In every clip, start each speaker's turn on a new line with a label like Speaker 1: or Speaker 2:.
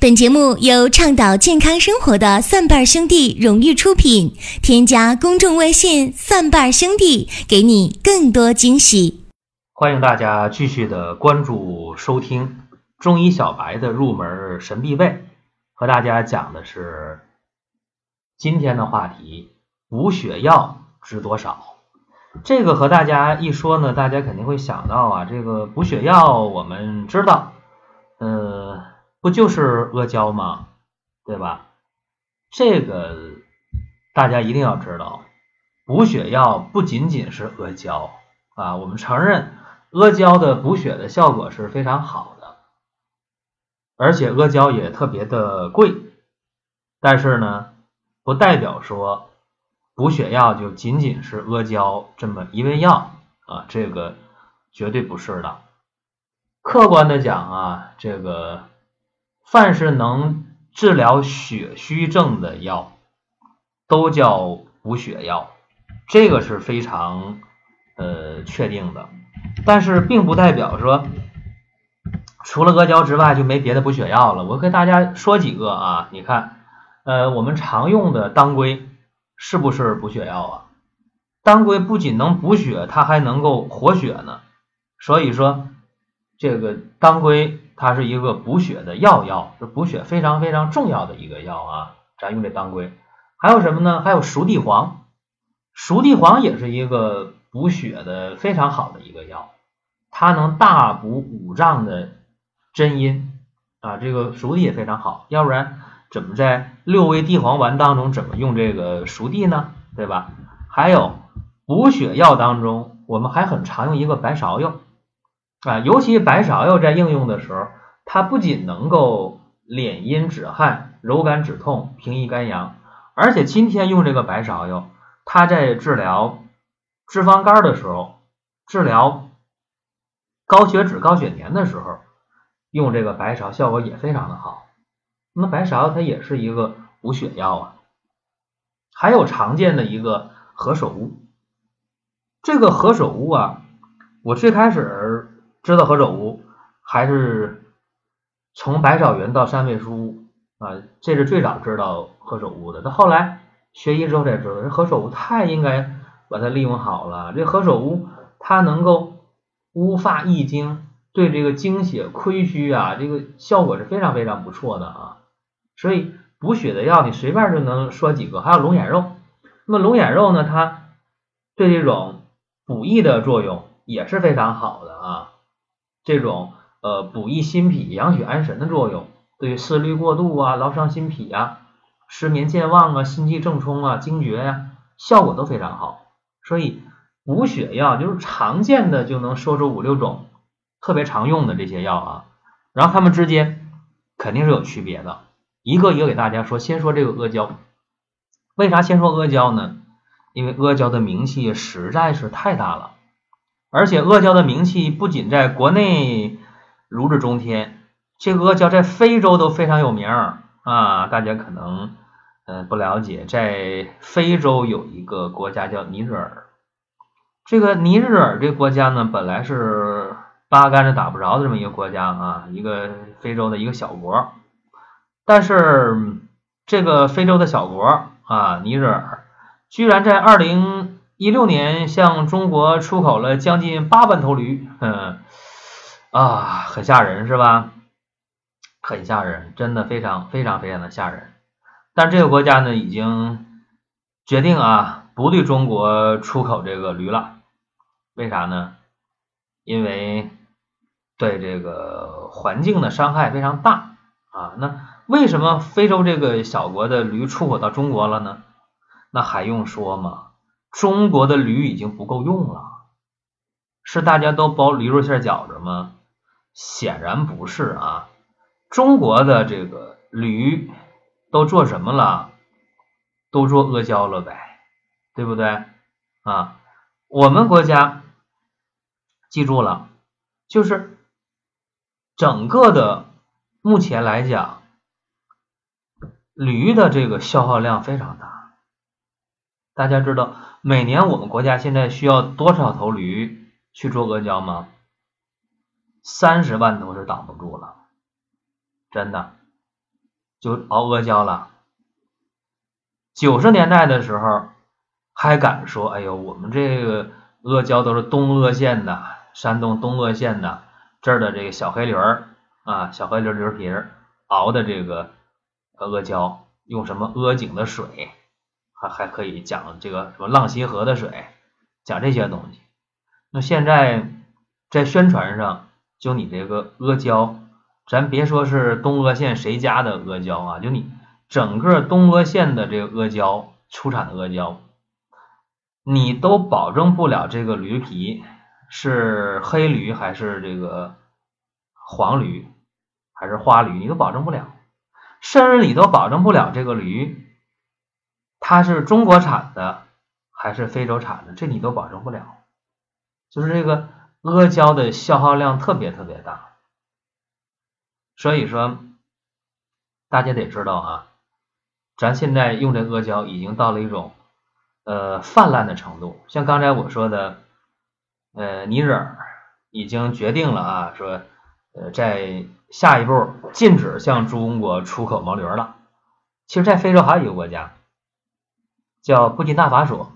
Speaker 1: 本节目由倡导健康生活的蒜瓣兄弟荣誉出品。添加公众微信“蒜瓣兄弟”，给你更多惊喜。
Speaker 2: 欢迎大家继续的关注收听中医小白的入门神必备，和大家讲的是今天的话题：补血药值多少？这个和大家一说呢，大家肯定会想到啊，这个补血药我们知道，呃。不就是阿胶吗？对吧？这个大家一定要知道，补血药不仅仅是阿胶啊。我们承认阿胶的补血的效果是非常好的，而且阿胶也特别的贵。但是呢，不代表说补血药就仅仅是阿胶这么一味药啊，这个绝对不是的。客观的讲啊，这个。凡是能治疗血虚症的药，都叫补血药，这个是非常呃确定的。但是并不代表说，除了阿胶之外就没别的补血药了。我给大家说几个啊，你看，呃，我们常用的当归是不是补血药啊？当归不仅能补血，它还能够活血呢。所以说，这个当归。它是一个补血的药药，是补血非常非常重要的一个药啊。咱用这当归，还有什么呢？还有熟地黄，熟地黄也是一个补血的非常好的一个药，它能大补五脏的真阴啊。这个熟地也非常好，要不然怎么在六味地黄丸当中怎么用这个熟地呢？对吧？还有补血药当中，我们还很常用一个白芍药。啊，尤其白芍药在应用的时候，它不仅能够敛阴止汗、柔肝止痛、平抑肝阳，而且今天用这个白芍药，它在治疗脂肪肝的时候，治疗高血脂、高血粘的时候，用这个白芍效果也非常的好。那么白芍它也是一个补血药啊。还有常见的一个何首乌，这个何首乌啊，我最开始。知道何首乌，还是从白芍圆到三味书屋啊，这是最早知道何首乌的。他后来学医之后才知道，这何首乌太应该把它利用好了。这何首乌它能够乌发益精，对这个精血亏虚啊，这个效果是非常非常不错的啊。所以补血的药，你随便就能说几个。还有龙眼肉，那么龙眼肉呢，它对这种补益的作用也是非常好的啊。这种呃补益心脾、养血安神的作用，对于思虑过度啊、劳伤心脾啊、失眠健忘啊、心悸正冲啊、惊厥呀，效果都非常好。所以补血药就是常见的就能说出五六种特别常用的这些药啊，然后它们之间肯定是有区别的，一个一个给大家说。先说这个阿胶，为啥先说阿胶呢？因为阿胶的名气实在是太大了。而且阿胶的名气不仅在国内如日中天，这阿胶在非洲都非常有名啊！大家可能嗯不了解，在非洲有一个国家叫尼日尔，这个尼日尔这国家呢，本来是八竿子打不着的这么一个国家啊，一个非洲的一个小国，但是这个非洲的小国啊，尼日尔居然在二零。一六年向中国出口了将近八万头驴，嗯啊，很吓人是吧？很吓人，真的非常非常非常的吓人。但这个国家呢，已经决定啊，不对中国出口这个驴了。为啥呢？因为对这个环境的伤害非常大啊。那为什么非洲这个小国的驴出口到中国了呢？那还用说吗？中国的驴已经不够用了，是大家都包驴肉馅饺子吗？显然不是啊！中国的这个驴都做什么了？都做阿胶了呗，对不对啊？我们国家记住了，就是整个的目前来讲，驴的这个消耗量非常大，大家知道。每年我们国家现在需要多少头驴去做阿胶吗？三十万头是挡不住了，真的。就熬阿胶了。九十年代的时候还敢说，哎呦，我们这个阿胶都是东阿县的，山东东阿县的这儿的这个小黑驴儿啊，小黑驴驴皮熬的这个阿胶，用什么阿井的水，还还可以讲这个什么浪溪河的水，讲这些东西。那现在在宣传上，就你这个阿胶，咱别说是东阿县谁家的阿胶啊，就你。整个东阿县的这个阿胶出产的阿胶，你都保证不了这个驴皮是黑驴还是这个黄驴还是花驴，你都保证不了，甚至你都保证不了这个驴它是中国产的还是非洲产的，这你都保证不了。就是这个阿胶的消耗量特别特别大，所以说大家得知道啊。咱现在用这阿胶已经到了一种呃泛滥的程度，像刚才我说的，呃，尼日尔已经决定了啊，说呃在下一步禁止向中国出口毛驴了。其实，在非洲还有一个国家叫布基纳法索，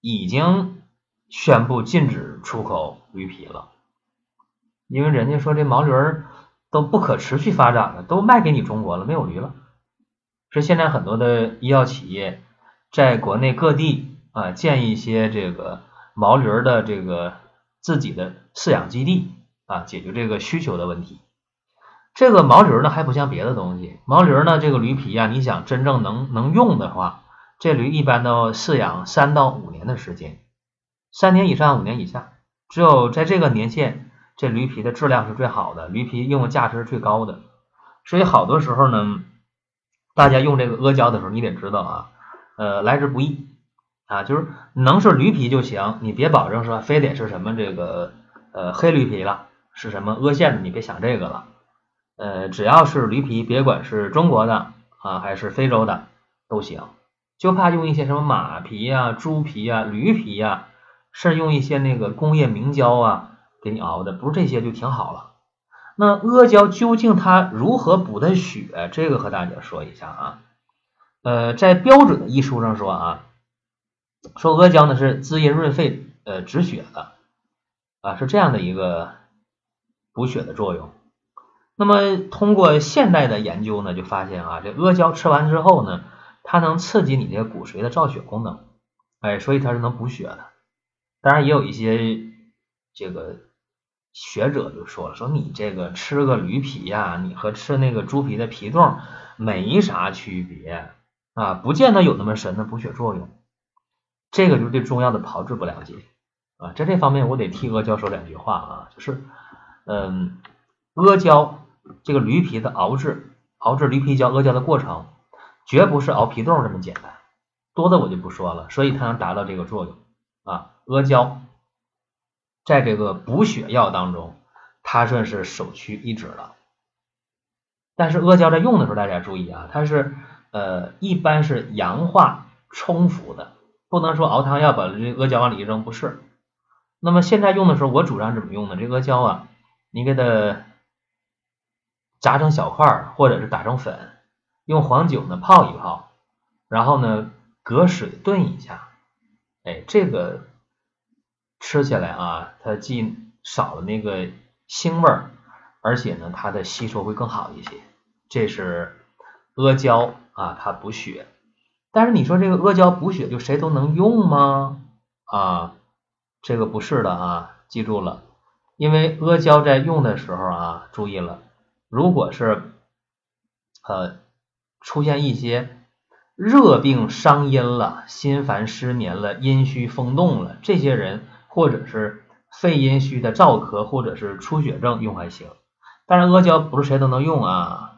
Speaker 2: 已经宣布禁止出口驴皮了，因为人家说这毛驴儿都不可持续发展了，都卖给你中国了，没有驴了。是现在很多的医药企业在国内各地啊建一些这个毛驴的这个自己的饲养基地啊，解决这个需求的问题。这个毛驴呢还不像别的东西，毛驴呢这个驴皮啊，你想真正能能用的话，这驴一般都饲养三到五年的时间，三年以上五年以下，只有在这个年限，这驴皮的质量是最好的，驴皮用的价值是最高的。所以好多时候呢。大家用这个阿胶的时候，你得知道啊，呃，来之不易啊，就是能是驴皮就行，你别保证说非得是什么这个呃黑驴皮了，是什么阿线的，你别想这个了，呃，只要是驴皮，别管是中国的啊还是非洲的都行，就怕用一些什么马皮呀、猪皮呀、驴皮呀，是用一些那个工业明胶啊给你熬的，不是这些就挺好了。那阿胶究竟它如何补的血？这个和大家说一下啊。呃，在标准的医书上说啊，说阿胶呢是滋阴润肺、呃止血的啊，是这样的一个补血的作用。那么通过现代的研究呢，就发现啊，这阿胶吃完之后呢，它能刺激你这个骨髓的造血功能，哎，所以它是能补血的。当然也有一些这个。学者就说了，说你这个吃个驴皮呀，你和吃那个猪皮的皮冻没啥区别啊，不见得有那么神的补血作用。这个就是对中药的炮制不了解啊，在这方面我得替阿胶说两句话啊，就是嗯，阿胶这个驴皮的熬制，熬制驴皮胶阿胶的过程，绝不是熬皮冻这么简单，多的我就不说了，所以它能达到这个作用啊，阿胶。在这个补血药当中，它算是首屈一指了。但是阿胶在用的时候，大家注意啊，它是呃一般是阳化冲服的，不能说熬汤药把这阿胶往里一扔，不是。那么现在用的时候，我主张怎么用呢？这阿胶啊，你给它炸成小块，或者是打成粉，用黄酒呢泡一泡，然后呢隔水炖一下，哎，这个。吃起来啊，它既少了那个腥味儿，而且呢，它的吸收会更好一些。这是阿胶啊，它补血。但是你说这个阿胶补血就谁都能用吗？啊，这个不是的啊，记住了，因为阿胶在用的时候啊，注意了，如果是呃出现一些热病伤阴了、心烦失眠了、阴虚风动了，这些人。或者是肺阴虚的燥咳，或者是出血症用还行，但是阿胶不是谁都能用啊。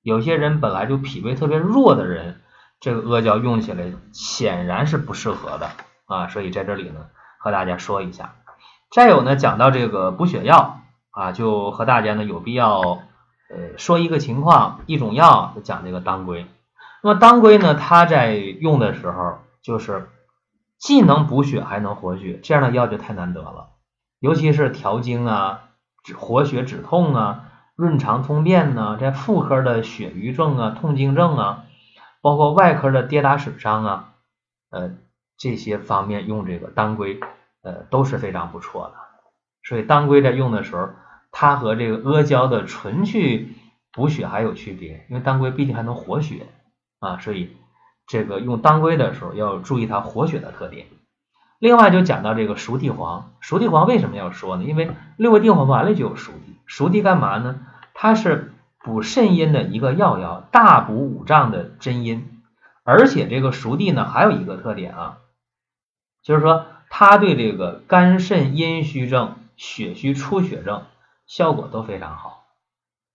Speaker 2: 有些人本来就脾胃特别弱的人，这个阿胶用起来显然是不适合的啊。所以在这里呢，和大家说一下。再有呢，讲到这个补血药啊，就和大家呢有必要呃说一个情况，一种药就讲这个当归。那么当归呢，它在用的时候就是。既能补血还能活血，这样的药就太难得了。尤其是调经啊、止活血止痛啊，润肠通便呢，在妇科的血瘀症啊、痛经症啊，包括外科的跌打损伤啊，呃这些方面用这个当归呃都是非常不错的。所以当归在用的时候，它和这个阿胶的纯去补血还有区别，因为当归毕竟还能活血啊，所以这个用当归的时候要注意它活血的特点。另外就讲到这个熟地黄，熟地黄为什么要说呢？因为六味地黄丸里就有熟地，熟地干嘛呢？它是补肾阴的一个药药，大补五脏的真阴。而且这个熟地呢还有一个特点啊，就是说它对这个肝肾阴虚症、血虚出血症效果都非常好。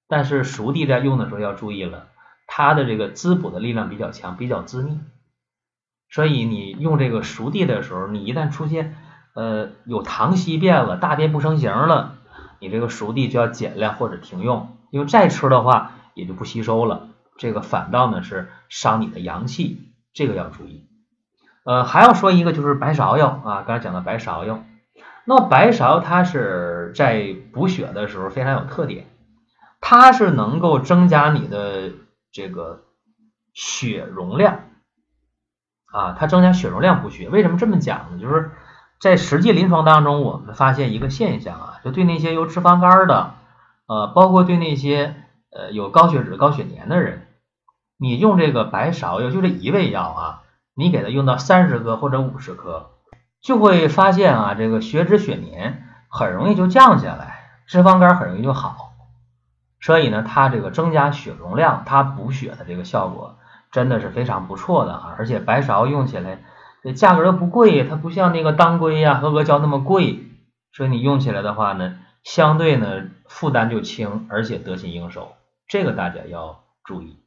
Speaker 2: 但是熟地在用的时候要注意了，它的这个滋补的力量比较强，比较滋腻。所以你用这个熟地的时候，你一旦出现呃有溏稀便了、大便不成形了，你这个熟地就要减量或者停用，因为再吃的话也就不吸收了，这个反倒呢是伤你的阳气，这个要注意。呃，还要说一个就是白芍药啊，刚才讲的白芍药，那么白芍它是在补血的时候非常有特点，它是能够增加你的这个血容量。啊，它增加血容量补血，为什么这么讲呢？就是在实际临床当中，我们发现一个现象啊，就对那些有脂肪肝的，呃，包括对那些呃有高血脂、高血粘的人，你用这个白芍药，就这一味药啊，你给它用到三十克或者五十克，就会发现啊，这个血脂、血粘很容易就降下来，脂肪肝很容易就好。所以呢，它这个增加血容量，它补血的这个效果。真的是非常不错的哈，而且白芍用起来价格又不贵，它不像那个当归呀和阿胶那么贵，所以你用起来的话呢，相对呢负担就轻，而且得心应手，这个大家要注意。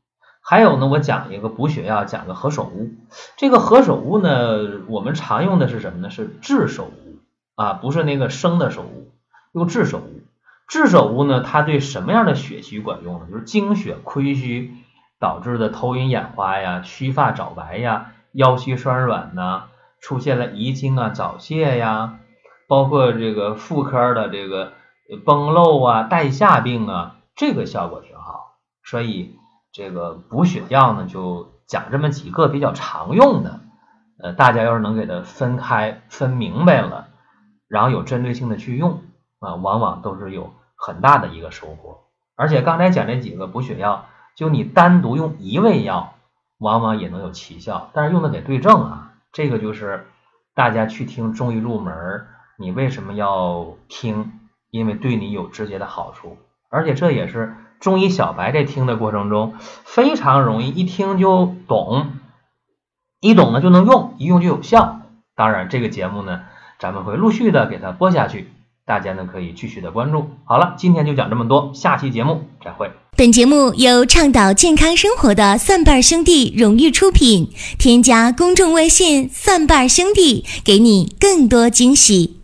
Speaker 2: 还有呢，我讲一个补血药，讲个何首乌。这个何首乌呢，我们常用的是什么呢？是炙首乌啊，不是那个生的首乌，用炙首乌。炙首乌呢，它对什么样的血虚管用呢？就是精血亏虚。导致的头晕眼花呀、须发早白呀、腰膝酸软呐，出现了遗精啊、早泄呀，包括这个妇科的这个崩漏啊、带下病啊，这个效果挺好。所以这个补血药呢，就讲这么几个比较常用的，呃，大家要是能给它分开分明白了，然后有针对性的去用啊，往往都是有很大的一个收获。而且刚才讲这几个补血药。就你单独用一味药，往往也能有奇效，但是用的得对症啊。这个就是大家去听中医入门，你为什么要听？因为对你有直接的好处，而且这也是中医小白在听的过程中非常容易一听就懂，一懂呢就能用，一用就有效。当然，这个节目呢，咱们会陆续的给它播下去，大家呢可以继续的关注。好了，今天就讲这么多，下期节目再会。
Speaker 1: 本节目由倡导健康生活的蒜瓣兄弟荣誉出品。添加公众微信“蒜瓣兄弟”，给你更多惊喜。